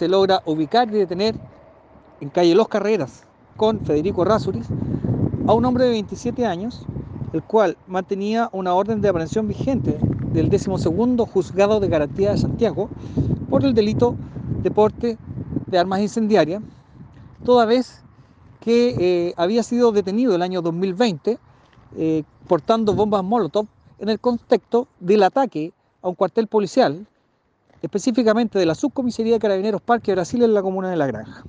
se logra ubicar y detener en calle Los Carreras con Federico Rasuris a un hombre de 27 años, el cual mantenía una orden de aprehensión vigente del 12 Juzgado de Garantía de Santiago por el delito de porte de armas incendiarias, toda vez que eh, había sido detenido el año 2020 eh, portando bombas Molotov en el contexto del ataque a un cuartel policial, específicamente de la subcomisaría de Carabineros Parque Brasil en la comuna de La Granja.